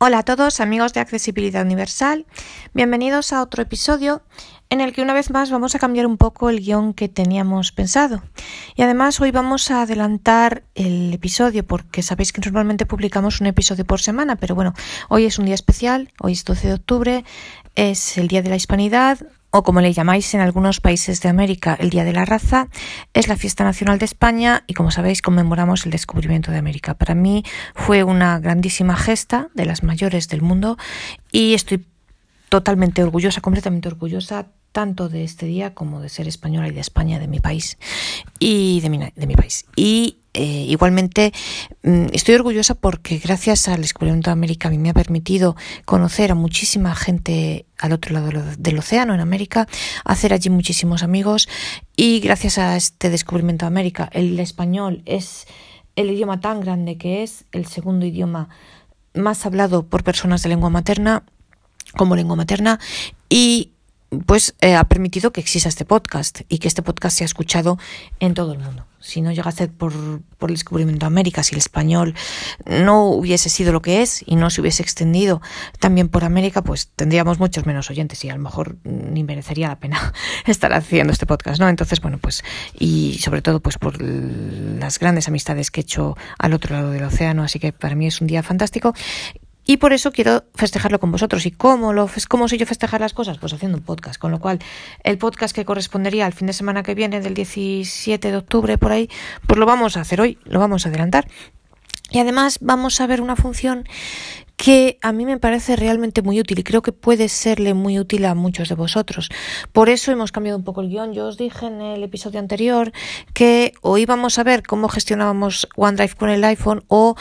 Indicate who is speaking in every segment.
Speaker 1: Hola a todos amigos de Accesibilidad Universal, bienvenidos a otro episodio en el que una vez más vamos a cambiar un poco el guion que teníamos pensado. Y además hoy vamos a adelantar el episodio porque sabéis que normalmente publicamos un episodio por semana, pero bueno, hoy es un día especial, hoy es 12 de octubre, es el Día de la Hispanidad, o como le llamáis en algunos países de América, el Día de la Raza, es la fiesta nacional de España y como sabéis conmemoramos el descubrimiento de América. Para mí fue una grandísima gesta de las mayores del mundo y estoy totalmente orgullosa, completamente orgullosa tanto de este día como de ser española y de España, de mi país y de mi, país. Y eh, igualmente mm, estoy orgullosa porque gracias al descubrimiento de América a mí me ha permitido conocer a muchísima gente al otro lado del océano, en América, hacer allí muchísimos amigos y gracias a este descubrimiento de América el español es el idioma tan grande que es, el segundo idioma más hablado por personas de lengua materna como lengua materna y pues eh, ha permitido que exista este podcast y que este podcast sea escuchado en todo el mundo. Si no llegase por, por el descubrimiento de América, si el español no hubiese sido lo que es y no se hubiese extendido también por América, pues tendríamos muchos menos oyentes y a lo mejor ni merecería la pena estar haciendo este podcast, ¿no? Entonces, bueno, pues y sobre todo pues por las grandes amistades que he hecho al otro lado del océano, así que para mí es un día fantástico y por eso quiero festejarlo con vosotros. ¿Y cómo, lo, cómo sé yo festejar las cosas? Pues haciendo un podcast. Con lo cual, el podcast que correspondería al fin de semana que viene, del 17 de octubre, por ahí, pues lo vamos a hacer hoy, lo vamos a adelantar. Y además vamos a ver una función que a mí me parece realmente muy útil y creo que puede serle muy útil a muchos de vosotros. Por eso hemos cambiado un poco el guion. Yo os dije en el episodio anterior que o íbamos a ver cómo gestionábamos OneDrive con el iPhone o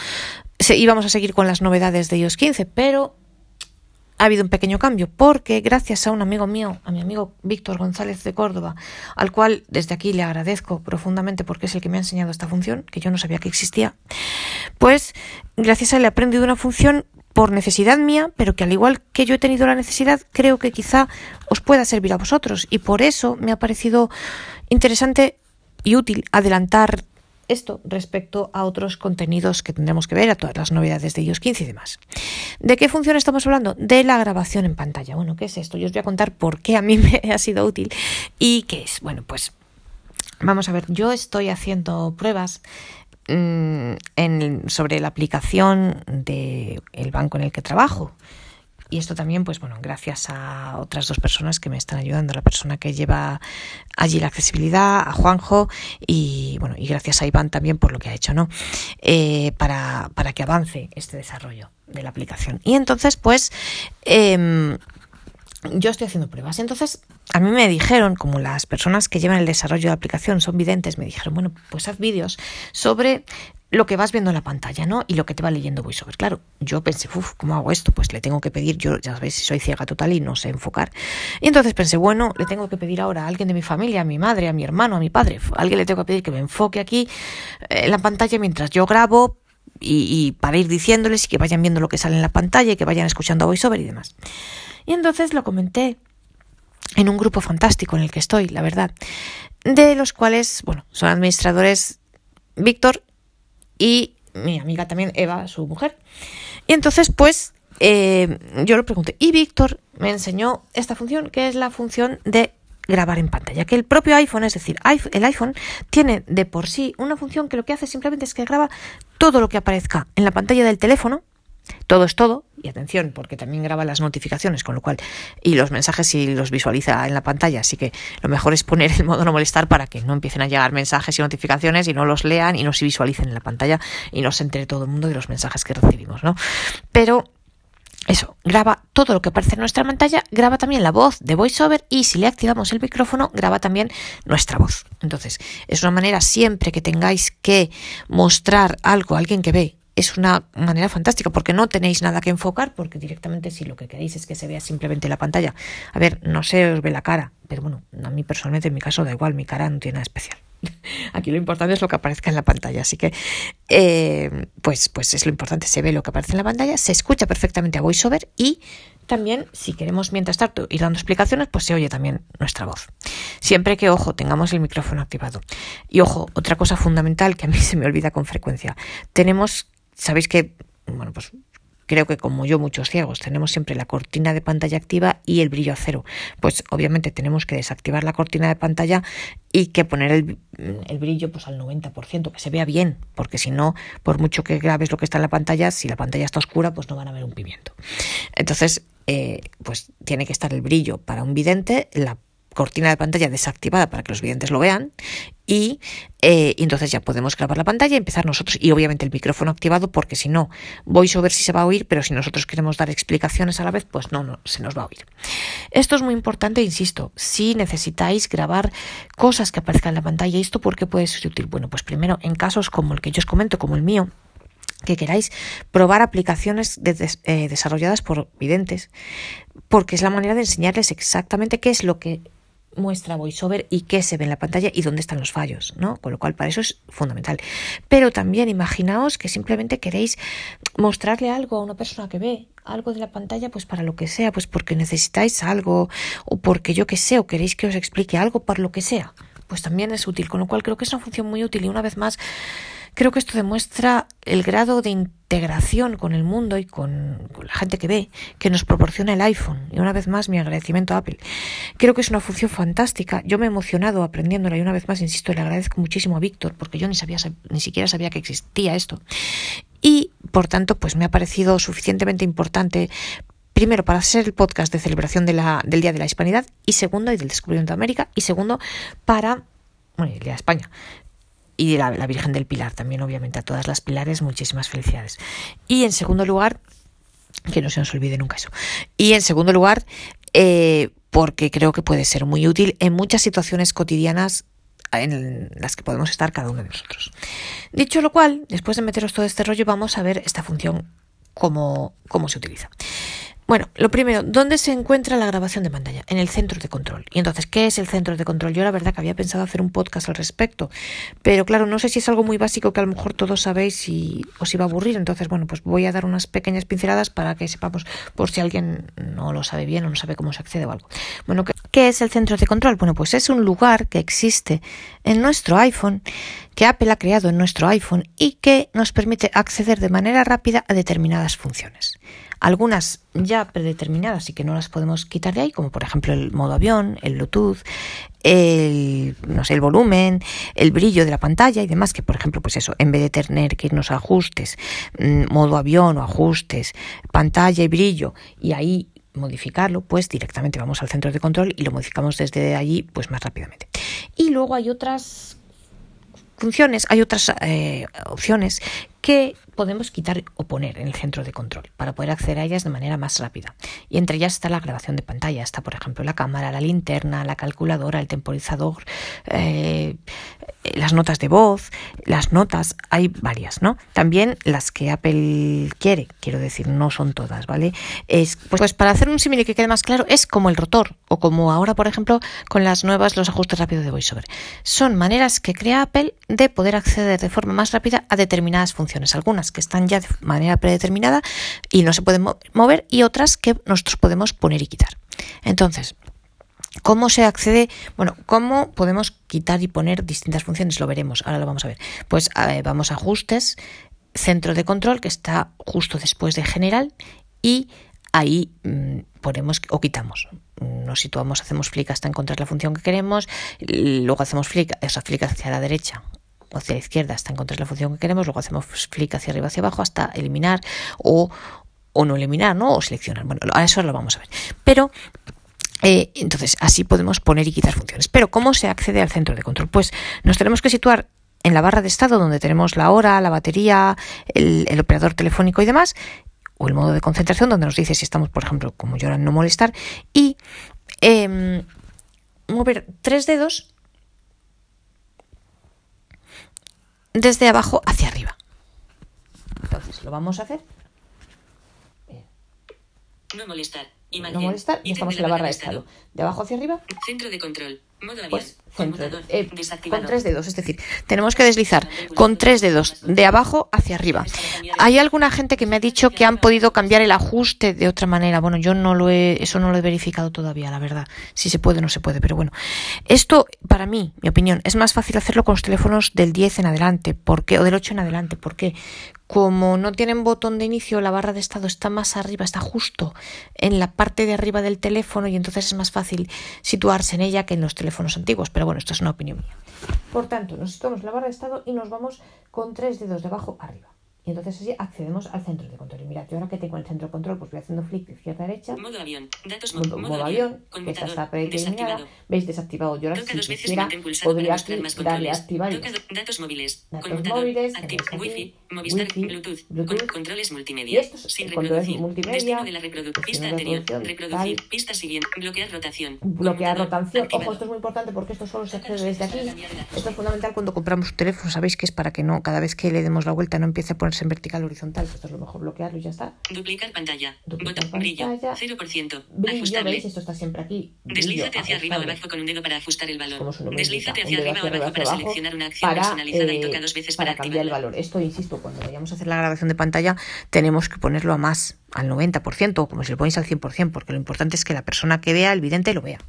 Speaker 1: íbamos a seguir con las novedades de iOS 15, pero ha habido un pequeño cambio porque gracias a un amigo mío, a mi amigo Víctor González de Córdoba, al cual desde aquí le agradezco profundamente porque es el que me ha enseñado esta función, que yo no sabía que existía, pues gracias a él he aprendido una función por necesidad mía, pero que al igual que yo he tenido la necesidad, creo que quizá os pueda servir a vosotros. Y por eso me ha parecido interesante y útil adelantar esto respecto a otros contenidos que tendremos que ver, a todas las novedades de iOS 15 y demás. ¿De qué función estamos hablando? De la grabación en pantalla. Bueno, ¿qué es esto? Yo os voy a contar por qué a mí me ha sido útil y qué es. Bueno, pues vamos a ver, yo estoy haciendo pruebas mm, sobre la aplicación del banco en el que trabajo. Y esto también, pues bueno, gracias a otras dos personas que me están ayudando, la persona que lleva allí la accesibilidad, a Juanjo, y bueno, y gracias a Iván también por lo que ha hecho, ¿no? Eh, para, para que avance este desarrollo de la aplicación. Y entonces, pues, em, yo estoy haciendo pruebas. Entonces, a mí me dijeron, como las personas que llevan el desarrollo de la aplicación son videntes, me dijeron, bueno, pues haz vídeos sobre lo que vas viendo en la pantalla, ¿no? Y lo que te va leyendo VoiceOver. Claro, yo pensé, uff, ¿cómo hago esto? Pues le tengo que pedir, yo ya sabéis, soy ciega total y no sé enfocar. Y entonces pensé, bueno, le tengo que pedir ahora a alguien de mi familia, a mi madre, a mi hermano, a mi padre, alguien le tengo que pedir que me enfoque aquí eh, en la pantalla mientras yo grabo y, para ir diciéndoles y que vayan viendo lo que sale en la pantalla y que vayan escuchando VoiceOver y demás. Y entonces lo comenté en un grupo fantástico en el que estoy, la verdad, de los cuales, bueno, son administradores Víctor y mi amiga también, Eva, su mujer. Y entonces, pues, eh, yo le pregunté, y Víctor me enseñó esta función, que es la función de grabar en pantalla, que el propio iPhone, es decir, el iPhone tiene de por sí una función que lo que hace simplemente es que graba todo lo que aparezca en la pantalla del teléfono, todo es todo, y atención, porque también graba las notificaciones, con lo cual, y los mensajes y los visualiza en la pantalla, así que lo mejor es poner el modo no molestar para que no empiecen a llegar mensajes y notificaciones y no los lean y no se visualicen en la pantalla y no se entere todo el mundo de los mensajes que recibimos, ¿no? Pero eso, graba todo lo que aparece en nuestra pantalla, graba también la voz de VoiceOver y si le activamos el micrófono, graba también nuestra voz. Entonces, es una manera siempre que tengáis que mostrar algo a alguien que ve es una manera fantástica porque no tenéis nada que enfocar porque directamente si lo que queréis es que se vea simplemente la pantalla. A ver, no se os ve la cara, pero bueno, a mí personalmente en mi caso da igual, mi cara no tiene nada especial. Aquí lo importante es lo que aparezca en la pantalla, así que eh, pues, pues es lo importante, se ve lo que aparece en la pantalla, se escucha perfectamente a VoiceOver y también si queremos mientras tanto ir dando explicaciones, pues se oye también nuestra voz. Siempre que, ojo, tengamos el micrófono activado. Y ojo, otra cosa fundamental que a mí se me olvida con frecuencia, tenemos Sabéis que, bueno, pues creo que como yo muchos ciegos tenemos siempre la cortina de pantalla activa y el brillo a cero. Pues obviamente tenemos que desactivar la cortina de pantalla y que poner el, brillo pues al 90%, que se vea bien, porque si no, por mucho que grabes lo que está en la pantalla, si la pantalla está oscura, pues no van a ver un pimiento. Entonces, eh, pues tiene que estar el brillo para un vidente, la cortina de pantalla desactivada para que los videntes lo vean y, eh, entonces ya podemos grabar la pantalla y empezar nosotros. Y obviamente el micrófono activado porque si no voy a ver si se va a oír pero si nosotros queremos dar explicaciones a la vez pues no, no se nos va a oír. Esto es muy importante insisto si necesitáis grabar cosas que aparezcan en la pantalla esto porque puede ser útil bueno pues primero en casos como el que yo os comento como el mío que queráis probar aplicaciones eh, desarrolladas por videntes, porque es la manera de enseñarles exactamente qué es lo que muestra VoiceOver y qué se ve en la pantalla y dónde están los fallos, ¿no? Con lo cual, para eso es fundamental. Pero también imaginaos que simplemente queréis mostrarle algo a una persona que ve algo de la pantalla, pues para lo que sea, pues porque necesitáis algo o porque yo que sé, o queréis que os explique algo para lo que sea, pues también es útil. Con lo cual, creo que es una función muy útil y una vez más Creo que esto demuestra el grado de integración con el mundo y con, la gente que ve que nos proporciona el iPhone. Y una vez más, mi agradecimiento a Apple. Creo que es una función fantástica. Yo me he emocionado aprendiéndola y una vez más, insisto, le agradezco muchísimo a Víctor porque yo ni, sabía, ni siquiera sabía que existía esto. Y, por tanto, pues me ha parecido suficientemente importante primero para ser el podcast de celebración del Día de la Hispanidad y segundo, y del descubrimiento de América y segundo para bueno, Día de España, y la, la Virgen del Pilar también, obviamente, a todas las pilares, muchísimas felicidades. Y en segundo lugar, que no se nos olvide nunca eso. Y en segundo lugar, eh, porque creo que puede ser muy útil en muchas situaciones cotidianas en las que podemos estar cada uno de nosotros. Dicho lo cual, después de meteros todo este rollo, vamos a ver esta función, cómo, cómo se utiliza. Bueno, lo primero, ¿dónde se encuentra la grabación de pantalla? En el centro de control. Y entonces, ¿qué es el centro de control? Yo la verdad que había pensado hacer un podcast al respecto, pero claro, no sé si es algo muy básico que a lo mejor todos sabéis y os iba a aburrir. Entonces, bueno, pues voy a dar unas pequeñas pinceladas para que sepamos por si alguien no lo sabe bien o no sabe cómo se accede o algo. Bueno, ¿qué es el centro de control? Bueno, pues es un lugar que existe en nuestro iPhone, que Apple ha creado en nuestro iPhone y que nos permite acceder de manera rápida a determinadas funciones algunas ya predeterminadas y que no las podemos quitar de ahí, como por ejemplo el modo avión, el Bluetooth, el, no sé, el volumen, el brillo de la pantalla y demás, que por ejemplo, pues eso, en vez de tener que irnos a ajustes, mm, modo avión o ajustes, pantalla y brillo, y ahí modificarlo, pues directamente vamos al centro de control y lo modificamos desde allí pues más rápidamente. Y luego hay otras funciones, hay otras eh, opciones que podemos quitar o poner en el centro de control para poder acceder a ellas de manera más rápida. Y entre ellas está la grabación de pantalla, está por ejemplo la cámara, la linterna, la calculadora, el temporizador, eh, las notas de voz, las notas, hay varias, ¿no? También las que Apple quiere, quiero decir, no son todas, ¿vale? Es, pues, pues para hacer un símil que quede más claro, es como el rotor, o como ahora, por ejemplo, con las nuevas, los ajustes rápidos de VoiceOver. Son maneras que crea Apple de poder acceder de forma más rápida a determinadas funciones, algunas que están ya de manera predeterminada y no se pueden mover, y otras que nosotros podemos poner y quitar. Entonces, ¿Cómo se accede? Bueno, ¿cómo podemos quitar y poner distintas funciones? Lo veremos, ahora lo vamos a ver. Pues vamos a ajustes, centro de control, que está justo después de general, y ahí mm, ponemos o quitamos. Nos situamos, hacemos flick hasta encontrar la función que queremos, luego hacemos flick, esa flick hacia la derecha o hacia la izquierda hasta encontrar la función que queremos, luego hacemos flick hacia arriba hacia abajo hasta eliminar o, o no eliminar, ¿no? O seleccionar. Bueno, a eso lo vamos a ver. Pero eh, entonces, así podemos poner y quitar funciones. Pero, ¿cómo se accede al centro de control? Pues nos tenemos que situar en la barra de estado donde tenemos la hora, la batería, el, operador telefónico y demás, o el modo de concentración donde nos dice si estamos, por ejemplo, como ahora no molestar, y em, mover tres dedos desde abajo hacia arriba. Entonces, lo vamos a hacer.
Speaker 2: No molestar
Speaker 1: no molestar y estamos en la barra de estado. De abajo hacia arriba.
Speaker 2: Centro de control. Modo
Speaker 1: Pues eh, con tres dedos, es decir, tenemos que deslizar con tres dedos de abajo hacia arriba. Hay alguna gente que me ha dicho que han podido cambiar el ajuste de otra manera. Bueno, yo no lo he, eso no lo he verificado todavía, la verdad. Si se puede o no se puede, pero bueno. Esto, para mí, mi opinión, es más fácil hacerlo con los teléfonos del 10 en adelante, porque, o del 8 en adelante, porque como no tienen botón de inicio, la barra de estado está más arriba, está justo en la parte de arriba del teléfono y entonces es más fácil situarse en ella que en los teléfonos antiguos. Pero bueno, esto es una opinión mía. Por tanto, nos situamos la barra de estado y nos vamos con tres dedos de abajo arriba. Y entonces así accedemos al centro de control. Y mirad, yo ahora que tengo el centro de control, pues voy haciendo flick de izquierda a derecha.
Speaker 2: Modo avión. Datos
Speaker 1: modo, modo avión, que esta está predeterminada. ¿Veis? Desactivado. Yo ahora
Speaker 2: Toca
Speaker 1: si quisiera, podría aquí darle a activar. y
Speaker 2: Toca datos móviles.
Speaker 1: Datos móviles,
Speaker 2: Activ-
Speaker 1: aquí,
Speaker 2: Wi-Fi. Movistar.
Speaker 1: Wi-Fi,
Speaker 2: Bluetooth.
Speaker 1: Bluetooth.
Speaker 2: Con- controles
Speaker 1: Y
Speaker 2: multimedia.
Speaker 1: estos
Speaker 2: Sin
Speaker 1: controles
Speaker 2: reproducir.
Speaker 1: multimedia,
Speaker 2: de la. Pista anterior. Reproducir.
Speaker 1: tal.
Speaker 2: Pista siguiente. Bloquear rotación.
Speaker 1: bloquear rotación. Ojo, esto es muy importante porque esto solo se accede desde aquí. Esto es fundamental cuando compramos un teléfono. Sabéis que es para que no, cada vez que le demos la vuelta, no empiece a ponerse en vertical o horizontal. Esto es lo mejor bloquearlo y ya está.
Speaker 2: Duplicar pantalla.
Speaker 1: Duplicar
Speaker 2: Botón. Brillo.
Speaker 1: pantalla.
Speaker 2: 0%.
Speaker 1: Brillo,
Speaker 2: Ajustable.
Speaker 1: ¿veis? Esto está siempre aquí. Brillo,
Speaker 2: Deslízate hacia arriba o abajo con un dedo para ajustar el valor. Deslízate hacia arriba o abajo para seleccionar una acción
Speaker 1: para,
Speaker 2: personalizada y
Speaker 1: eh,
Speaker 2: toca dos veces para,
Speaker 1: para cambiar el valor. Esto, insisto, cuando vayamos a hacer la grabación de pantalla, tenemos que ponerlo a más, al 90%, o como si lo ponéis al 100%, porque lo importante es que la persona que vea, el vidente, lo vea.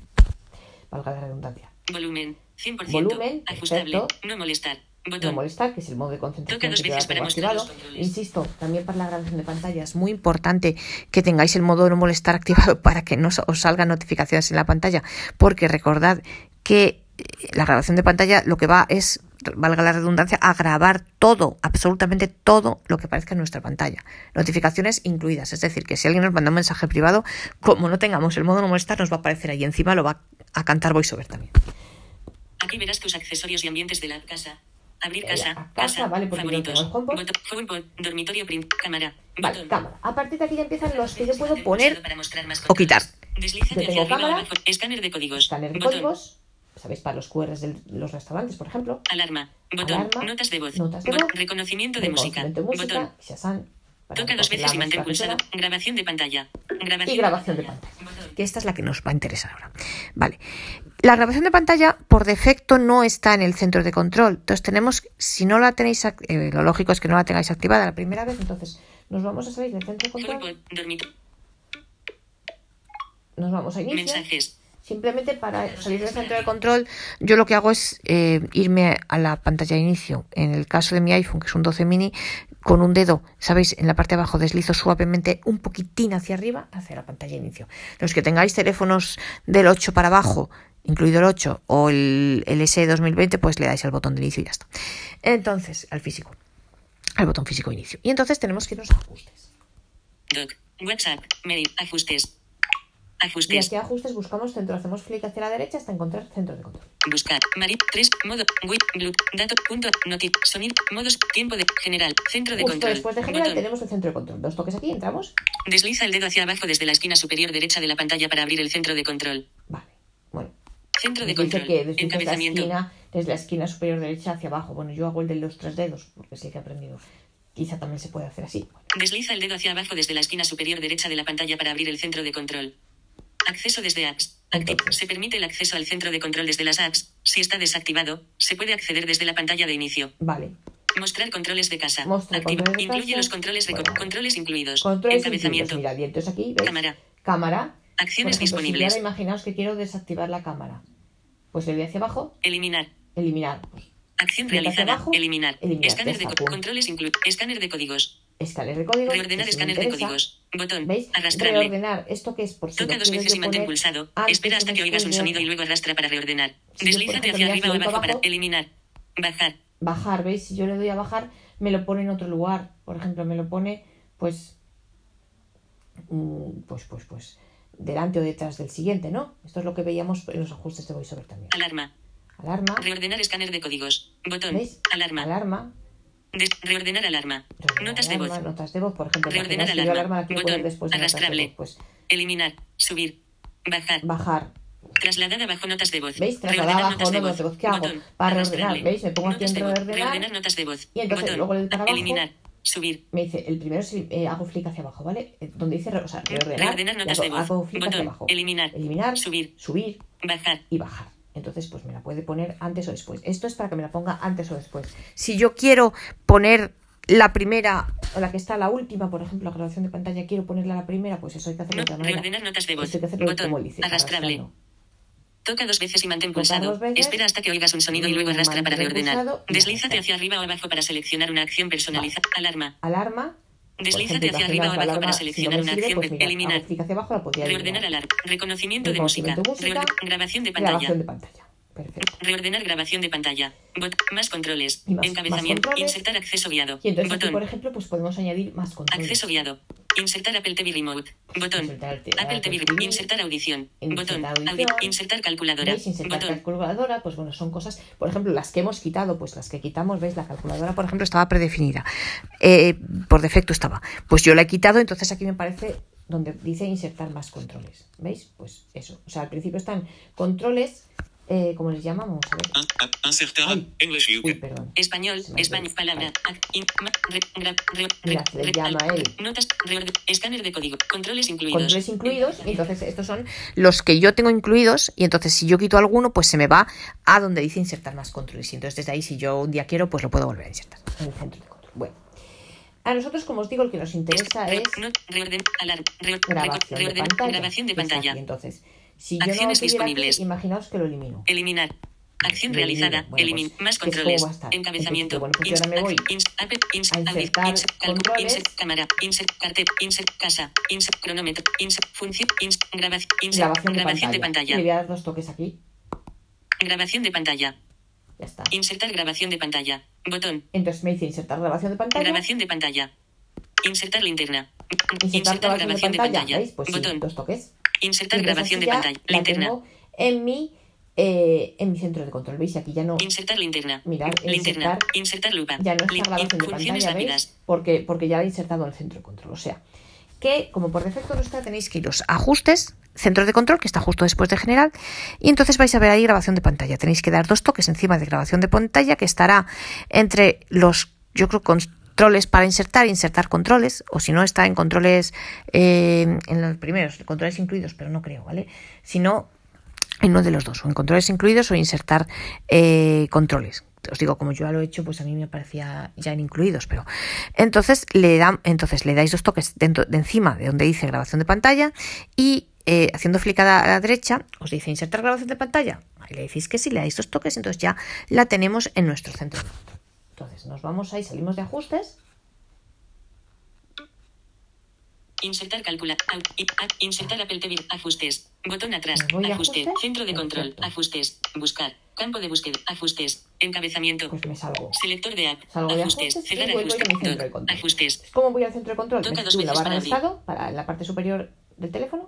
Speaker 1: Valga la redundancia.
Speaker 2: Volumen. 100%.
Speaker 1: Volumen,
Speaker 2: Ajustable.
Speaker 1: perfecto.
Speaker 2: No molestar.
Speaker 1: No molestar, que es el modo de concentración que yo tengo activado. Insisto, también para la grabación de pantalla es muy importante que tengáis el modo de no molestar activado para que no os salgan notificaciones en la pantalla, porque recordad que eh, la grabación de pantalla lo que va es, valga la redundancia, a grabar todo, absolutamente todo lo que aparezca en nuestra pantalla. Notificaciones incluidas, es decir, que si alguien nos manda un mensaje privado, como no tengamos el modo no molestar, nos va a aparecer ahí encima, lo va a cantar VoiceOver también.
Speaker 2: Aquí verás tus accesorios y ambientes de la casa. Abrir casa.
Speaker 1: casa, vale, porque
Speaker 2: favoritos. Botón. Dormitorio print. Cámara.
Speaker 1: Vale,
Speaker 2: Botón.
Speaker 1: cámara. A partir de aquí ya empiezan los que yo puedo poner
Speaker 2: pulsado para mostrar más
Speaker 1: o quitar.
Speaker 2: Deslízate
Speaker 1: Yo tengo cámara.
Speaker 2: Escáner de códigos.
Speaker 1: escáner de
Speaker 2: Botón.
Speaker 1: códigos, ¿sabéis? Para los QRs de los restaurantes, por ejemplo.
Speaker 2: Alarma. Botón.
Speaker 1: Alarma,
Speaker 2: Notas de voz.
Speaker 1: notas de
Speaker 2: Bot-
Speaker 1: voz,
Speaker 2: Reconocimiento de música. Botón.
Speaker 1: Shazam,
Speaker 2: Toca dos veces y mantén pulsado. Grabación de pantalla. Grabación
Speaker 1: y grabación de pantalla. Que esta es la que nos va a interesar ahora. Vale. La grabación de pantalla, por defecto, no está en el centro de control. Entonces, tenemos, si no la tenéis, eh, lo lógico es que no la tengáis activada la primera vez, entonces nos vamos a salir del centro de control, nos vamos a inicio.
Speaker 2: Mensajes.
Speaker 1: Simplemente para salir del centro de control, yo lo que hago es eh, irme a la pantalla de inicio. En el caso de mi iPhone, que es un 12 mini, con un dedo, ¿sabéis? En la parte de abajo deslizo suavemente un poquitín hacia arriba, hacia la pantalla de inicio. Los que tengáis teléfonos del 8 para abajo, incluido el 8 o el, el SE 2020, pues le dais al botón de inicio y ya está. Entonces, al físico, al botón físico de inicio. Y entonces tenemos que irnos a ajustes.
Speaker 2: Doc. WhatsApp. Mail. Ajustes.
Speaker 1: Y
Speaker 2: Ajustes.
Speaker 1: aquí a ajustes buscamos centro, hacemos clic hacia la derecha hasta encontrar centro de control.
Speaker 2: Buscar. Mari. 3. Modo. Wii. Blue. Dato. Punto. Notif. Sonido. Modos. Tiempo de. General. Centro de
Speaker 1: Justo
Speaker 2: control.
Speaker 1: después de general
Speaker 2: Botón.
Speaker 1: tenemos el centro de control. Dos toques aquí, entramos.
Speaker 2: Desliza el dedo hacia abajo desde la esquina superior derecha de la pantalla para abrir el centro de control.
Speaker 1: Vale. Bueno,
Speaker 2: Centro de control.
Speaker 1: que desde la esquina, desde la esquina superior derecha hacia abajo. Bueno, yo hago el de los tres dedos, porque sí que he aprendido. Quizá también se puede hacer así.
Speaker 2: Desliza el dedo hacia abajo desde la esquina superior derecha de la pantalla para abrir el centro de control. Acceso desde apps. Acti-
Speaker 1: Entonces.
Speaker 2: Se permite el acceso al centro de control desde las apps. Si está desactivado, se puede acceder desde la pantalla de inicio.
Speaker 1: Vale.
Speaker 2: Mostrar controles de casa.
Speaker 1: Mostrar controles de
Speaker 2: Incluye
Speaker 1: casa.
Speaker 2: los controles de
Speaker 1: Bueno.
Speaker 2: controles incluidos.
Speaker 1: Controles
Speaker 2: Encabezamiento.
Speaker 1: incluidos. Mira, y entonces aquí, ¿veis?
Speaker 2: Cámara.
Speaker 1: Cámara.
Speaker 2: Acciones
Speaker 1: ejemplo,
Speaker 2: disponibles.
Speaker 1: Si ahora imaginaos que quiero desactivar la cámara. Pues le doy hacia abajo,
Speaker 2: Eliminar.
Speaker 1: eliminar. Pues,
Speaker 2: Acción realizada.
Speaker 1: abajo,
Speaker 2: eliminar.
Speaker 1: eliminar,
Speaker 2: Escáner de controles inclu Escáner de códigos.
Speaker 1: escáner de código.
Speaker 2: Reordenar
Speaker 1: si
Speaker 2: escáner de códigos. Botón.
Speaker 1: ¿Veis?
Speaker 2: Arrastrable.
Speaker 1: Reordenar. ¿Esto qué es? Por si
Speaker 2: Toca dos veces y mantén pulsado. Espera hasta que oigas un sonido y luego arrastra para reordenar.
Speaker 1: Si
Speaker 2: Deslízate hacia arriba o
Speaker 1: para
Speaker 2: abajo para
Speaker 1: abajo.
Speaker 2: eliminar. Bajar.
Speaker 1: bajar, ¿veis? Si yo le doy a bajar, me lo pone en otro lugar. Por ejemplo, me lo pone, pues, mm, pues, pues, pues, delante o detrás del siguiente, ¿no? Esto es lo que veíamos en los ajustes de VoiceOver también.
Speaker 2: Alarma.
Speaker 1: Alarma,
Speaker 2: Reordenar escáner de códigos. Botón. Alarma.
Speaker 1: Alarma.
Speaker 2: Des- reordenar alarma.
Speaker 1: reordenar
Speaker 2: Notas de
Speaker 1: alarma,
Speaker 2: voz.
Speaker 1: Notas de voz, por ejemplo.
Speaker 2: Reordenar alarma.
Speaker 1: alarma
Speaker 2: Botón.
Speaker 1: después de de
Speaker 2: Arrastrable.
Speaker 1: voz, Pues,
Speaker 2: Eliminar. Subir. Bajar.
Speaker 1: bajar.
Speaker 2: Trasladada bajo notas de voz.
Speaker 1: ¿Veis? Trasladar
Speaker 2: Reordenar
Speaker 1: abajo notas de voz. ¿Qué hago?
Speaker 2: Botón.
Speaker 1: Para reordenar, ¿veis? Me pongo aquí en
Speaker 2: de voz.
Speaker 1: reordenar.
Speaker 2: Reordenar notas de voz.
Speaker 1: Y entonces
Speaker 2: Botón.
Speaker 1: luego le para abajo.
Speaker 2: Eliminar. Subir.
Speaker 1: Me dice, el primero es, eh, hago flick hacia abajo, ¿vale? Eh, Donde dice, o sea, reordenar,
Speaker 2: Reordenar notas
Speaker 1: hago,
Speaker 2: de voz.
Speaker 1: hago flick hacia
Speaker 2: Botón.
Speaker 1: abajo.
Speaker 2: Eliminar.
Speaker 1: Eliminar,
Speaker 2: Subir.
Speaker 1: subir
Speaker 2: Bajar.
Speaker 1: y bajar. Entonces, pues me la puede poner antes o después. Esto es para que me la ponga antes o después. Si yo quiero poner la primera, o la que está la última, por ejemplo, la grabación de pantalla, quiero ponerla la primera, pues eso hay que hacerlo de otra manera.
Speaker 2: Notas de voz.
Speaker 1: Esto hay que hacerlo
Speaker 2: Botón.
Speaker 1: como dice,
Speaker 2: Arrastrable.
Speaker 1: arrastrando.
Speaker 2: Toca dos veces y mantén pulsado. Espera hasta que oigas un sonido y luego arrastra para reordenar. Deslízate hacia arriba o abajo para seleccionar una acción personalizada. Alarma.
Speaker 1: Alarma.
Speaker 2: Deslízate
Speaker 1: ejemplo,
Speaker 2: hacia arriba o abajo para
Speaker 1: alarma, si no
Speaker 2: seleccionar una
Speaker 1: sirve,
Speaker 2: acción.
Speaker 1: pues
Speaker 2: eliminar.
Speaker 1: hacia abajo la
Speaker 2: Reordenar alarma. Reconocimiento de música.
Speaker 1: Reconocimiento de música.
Speaker 2: Reorde- Grabación de pantalla.
Speaker 1: Grabación de pantalla. Perfecto.
Speaker 2: Reordenar grabación de pantalla. Bot- más controles.
Speaker 1: Más-
Speaker 2: Encabezamiento.
Speaker 1: más controles.
Speaker 2: Insertar acceso guiado.
Speaker 1: Y entonces aquí, por ejemplo, pues podemos añadir más controles.
Speaker 2: Acceso guiado. Insertar Apple TV Remote. Botón.
Speaker 1: Insertar
Speaker 2: Apple TV.
Speaker 1: TV.
Speaker 2: Insertar audición.
Speaker 1: Insertar
Speaker 2: Botón.
Speaker 1: audición.
Speaker 2: Audi- Insertar calculadora.
Speaker 1: ¿Veis? Insertar
Speaker 2: Botón.
Speaker 1: calculadora, pues bueno, son cosas, por ejemplo, las que hemos quitado, pues las que quitamos, ¿veis? La calculadora, por ejemplo, estaba predefinida. Eh, por defecto estaba. Pues yo la he quitado, entonces aquí me parece donde dice insertar más controles. ¿Veis? Pues eso. O sea, al principio están controles, eh, ¿cómo les llamamos? A ver.
Speaker 3: In- a- Insertar
Speaker 1: Ay. Uy, perdón.
Speaker 2: Español,
Speaker 1: ido.
Speaker 2: palabra,
Speaker 1: Mira, se le llama él.
Speaker 2: Notas, escáner de código, controles incluidos.
Speaker 1: controles incluidos y entonces estos son los que yo tengo incluidos y entonces si yo quito alguno pues se me va a donde dice insertar más controles y entonces desde ahí si yo un día quiero pues lo puedo volver a insertar en el centro de control bueno a nosotros como os digo el que nos interesa
Speaker 2: Re-
Speaker 1: es grabación de pantalla aquí. entonces si yo no
Speaker 2: Acciones
Speaker 1: tuviera aquí,
Speaker 2: disponibles.
Speaker 1: imaginaos que lo elimino
Speaker 2: Eliminar. Acción
Speaker 1: Lo
Speaker 2: realizada.
Speaker 1: Bueno,
Speaker 2: Elimin.
Speaker 1: pues,
Speaker 2: más controles. Encabezamiento.
Speaker 1: Bueno, pues ahora me voy a insertar controles.
Speaker 2: cámara. Insert cartel. Insert casa. Insert cronómetro. Insert función. Insert grabación. Insert
Speaker 1: grabación de pantalla. le voy a dar dos toques aquí
Speaker 2: Grabación de pantalla.
Speaker 1: ya está
Speaker 2: Insertar grabación de pantalla. Botón.
Speaker 1: entonces me dice insertar grabación de pantalla
Speaker 2: Grabación de pantalla. Insertar linterna.
Speaker 1: insertar grabación de pantalla. Pues sí,
Speaker 2: Botón.
Speaker 1: dos toques
Speaker 2: Insertar grabación de pantalla.
Speaker 1: la
Speaker 2: Linterna.
Speaker 1: en mi, eh, en mi centro de control. ¿Veis? Aquí ya no,
Speaker 2: Insertar linterna.
Speaker 1: Mirad,
Speaker 2: linterna.
Speaker 1: insertar-
Speaker 2: Insertar lupa.
Speaker 1: ya no está grabación de pantalla, ¿veis? Porque, porque ya he insertado en el centro de control. O sea, que como por defecto no está, tenéis que iros a ajustes, centro de control, que está justo después de general, y entonces vais a ver ahí grabación de pantalla. Tenéis que dar dos toques encima de grabación de pantalla, que estará entre los, yo creo, controles para insertar, insertar controles, o si no está en controles, eh, en los primeros, controles incluidos, pero no creo, ¿vale? Si no, en uno de los dos, o en controles incluidos o insertar eh, controles. Os digo, como yo ya lo he hecho, pues a mí me parecía ya en incluidos, pero entonces le dan, entonces le dais dos toques dentro, de encima de donde dice grabación de pantalla y eh, haciendo flick a la, derecha os dice insertar grabación de pantalla. Ahí le decís que sí, le dais dos toques, entonces ya la tenemos en nuestro centro. Entonces nos vamos ahí, salimos de ajustes.
Speaker 2: Insertar calcula. Insertar Apple TV. Ajustes. Botón atrás. Ajuste.
Speaker 1: ajustes.
Speaker 2: Centro de control.
Speaker 1: Perfecto.
Speaker 2: Ajustes. Buscar. Campo de búsqueda. Ajustes. Encabezamiento.
Speaker 1: Pues me salgo.
Speaker 2: Selector de app.
Speaker 1: Salgo de
Speaker 2: Ajustes.
Speaker 1: ajustes y
Speaker 2: Cerrar
Speaker 1: vuelvo a
Speaker 2: ajuste.
Speaker 1: ir a mi centro de control.
Speaker 2: Ajustes.
Speaker 1: ¿Cómo voy al centro de control?
Speaker 2: Toca
Speaker 1: Me
Speaker 2: dos
Speaker 1: subo la
Speaker 2: veces
Speaker 1: barra
Speaker 2: para
Speaker 1: de estado, para la parte superior del teléfono.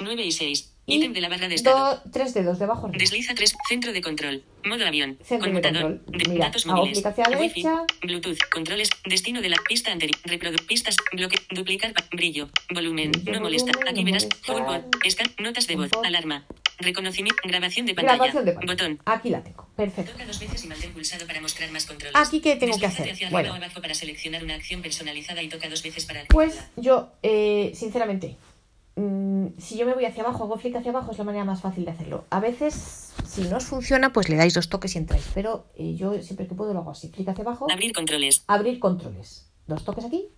Speaker 2: 9 y 6. Ítem de la barra de estado.
Speaker 1: do- tres dedos debajo arriba.
Speaker 2: Desliza 3. Centro de control. Modo avión.
Speaker 1: Centro de control. Mira,
Speaker 2: datos móviles.
Speaker 1: hacia
Speaker 2: Wi-Fi,
Speaker 1: derecha.
Speaker 2: Bluetooth. Controles. Destino de la pista anterior. Reproduc. Pistas. Bloque. Duplicar. Brillo. Volumen.
Speaker 1: Brillo,
Speaker 2: no molesta.
Speaker 1: volumen,
Speaker 2: Aquí
Speaker 1: no
Speaker 2: verás. Fullboard. Scan. Notas de voz. Alarma. Reconocimiento. Grabación de pantalla.
Speaker 1: Grabación de pantalla.
Speaker 2: Botón.
Speaker 1: Aquí la tengo. Perfecto.
Speaker 2: Toca dos veces y mantén pulsado para mostrar más controles.
Speaker 1: Aquí, ¿qué tengo que hacer? Bueno.
Speaker 2: abajo para seleccionar una acción personalizada y toca dos veces para
Speaker 1: Pues yo, eh, sinceramente, mm, si yo me voy hacia abajo, hago flick hacia abajo, es la manera más fácil de hacerlo. A veces, si no os funciona, pues le dais dos toques y entráis. Pero eh, yo siempre que puedo lo hago así. Flick hacia abajo,
Speaker 2: Abrir controles.
Speaker 1: abrir controles. Dos toques aquí.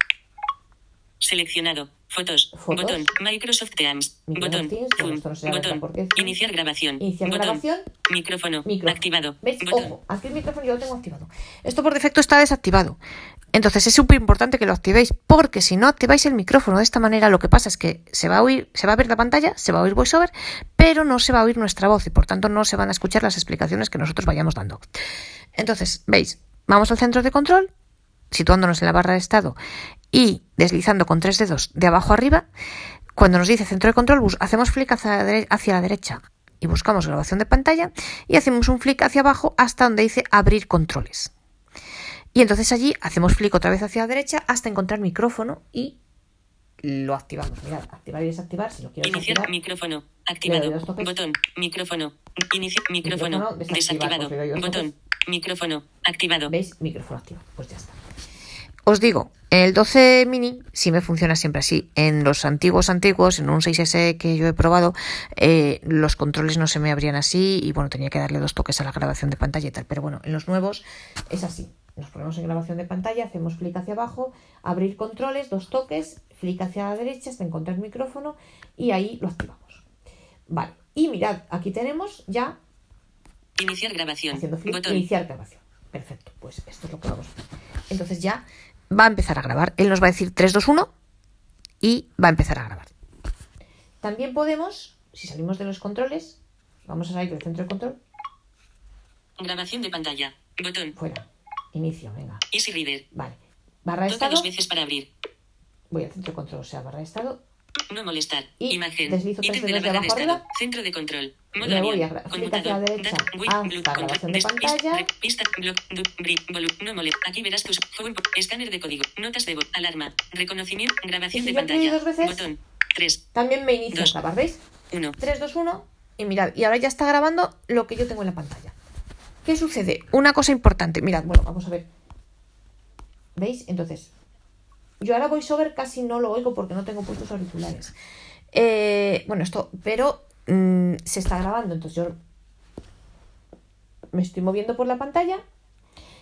Speaker 2: Seleccionado. Fotos.
Speaker 1: Fotos.
Speaker 2: Botón. Microsoft Teams.
Speaker 1: Microsoft
Speaker 2: Botón.
Speaker 1: Teams, pero
Speaker 2: Zoom.
Speaker 1: esto no se adapta
Speaker 2: Botón.
Speaker 1: porque
Speaker 2: Iniciar grabación.
Speaker 1: Iniciar
Speaker 2: Botón.
Speaker 1: grabación.
Speaker 2: Micrófono.
Speaker 1: Micrófono.
Speaker 2: Activado.
Speaker 1: Ojo, aquí el micrófono yo lo tengo activado. Esto por defecto está desactivado. Entonces es súper importante que lo activéis, porque si no activáis el micrófono de esta manera, lo que pasa es que se va a oír, se va a ver la pantalla, se va a oír voiceover, pero no se va a oír nuestra voz y por tanto no se van a escuchar las explicaciones que nosotros vayamos dando. Entonces, veis, vamos al centro de control, situándonos en la barra de estado y deslizando con tres dedos de abajo arriba. Cuando nos dice centro de control, hacemos flick hacia la, hacia la derecha y buscamos grabación de pantalla y hacemos un flick hacia abajo hasta donde dice abrir controles. Y entonces allí hacemos flick otra vez hacia la derecha hasta encontrar micrófono y lo activamos. Mirad, activar y desactivar si lo quiero
Speaker 2: Iniciar
Speaker 1: desactivar.
Speaker 2: micrófono. Activado. Botón. Micrófono. Iniciar micrófono. Desactivado.
Speaker 1: pues
Speaker 2: Botón. Micrófono. Activado.
Speaker 1: ¿Veis? Micrófono activo. Pues ya está. os digo, en el 12 mini sí me funciona siempre así. En los antiguos antiguos, en un 6S que yo he probado, eh, los controles no se me abrían así y bueno, tenía que darle dos toques a la grabación de pantalla y tal. Pero bueno, en los nuevos es así. Nos ponemos en grabación de pantalla, hacemos clic hacia abajo, abrir controles, dos toques, clic hacia la derecha hasta encontrar el micrófono y ahí lo activamos. Vale, y mirad, aquí tenemos ya
Speaker 2: Iniciar grabación.
Speaker 1: haciendo clic,
Speaker 2: Botón.
Speaker 1: iniciar grabación. Perfecto, pues esto es lo que vamos a hacer. Entonces ya va a empezar a grabar. Él nos va a decir 3, 2, 1 y va a empezar a grabar. También podemos, si salimos de los controles, vamos a salir del centro de control,
Speaker 2: Grabación de pantalla. Botón.
Speaker 1: fuera, inicio, venga,
Speaker 2: Easy Reader.
Speaker 1: vale. Barra de
Speaker 2: Toca
Speaker 1: estado,
Speaker 2: dos veces para abrir.
Speaker 1: voy al centro de control, o sea, barra de estado,
Speaker 2: No molestar.
Speaker 1: Y
Speaker 2: Imagen.
Speaker 1: deslizo tres
Speaker 2: Ítem de la
Speaker 1: de
Speaker 2: de
Speaker 1: abajo
Speaker 2: estado.
Speaker 1: arriba.
Speaker 2: Centro de control. Modo
Speaker 1: Me voy a clic hacia la derecha hasta grabación de pantalla.
Speaker 2: Pista. Block. No mole. Aquí verás tus. Escáner de código. Notas de voz. Alarma. Reconocimiento. Grabación de pantalla.
Speaker 1: dos veces,
Speaker 2: Botón. 3.
Speaker 1: también me inicia a
Speaker 2: Dos.
Speaker 1: grabar, ¿veis?
Speaker 2: 1.
Speaker 1: 3, 2, 1 y mirad, y ahora ya está grabando lo que yo tengo en la pantalla. ¿Qué sucede? Una cosa importante, mirad, bueno, vamos a ver. ¿Veis? Entonces, yo ahora VoiceOver casi no lo oigo porque no tengo puestos auriculares. Eh, bueno, esto, pero mm, se está grabando, entonces yo me estoy moviendo por la pantalla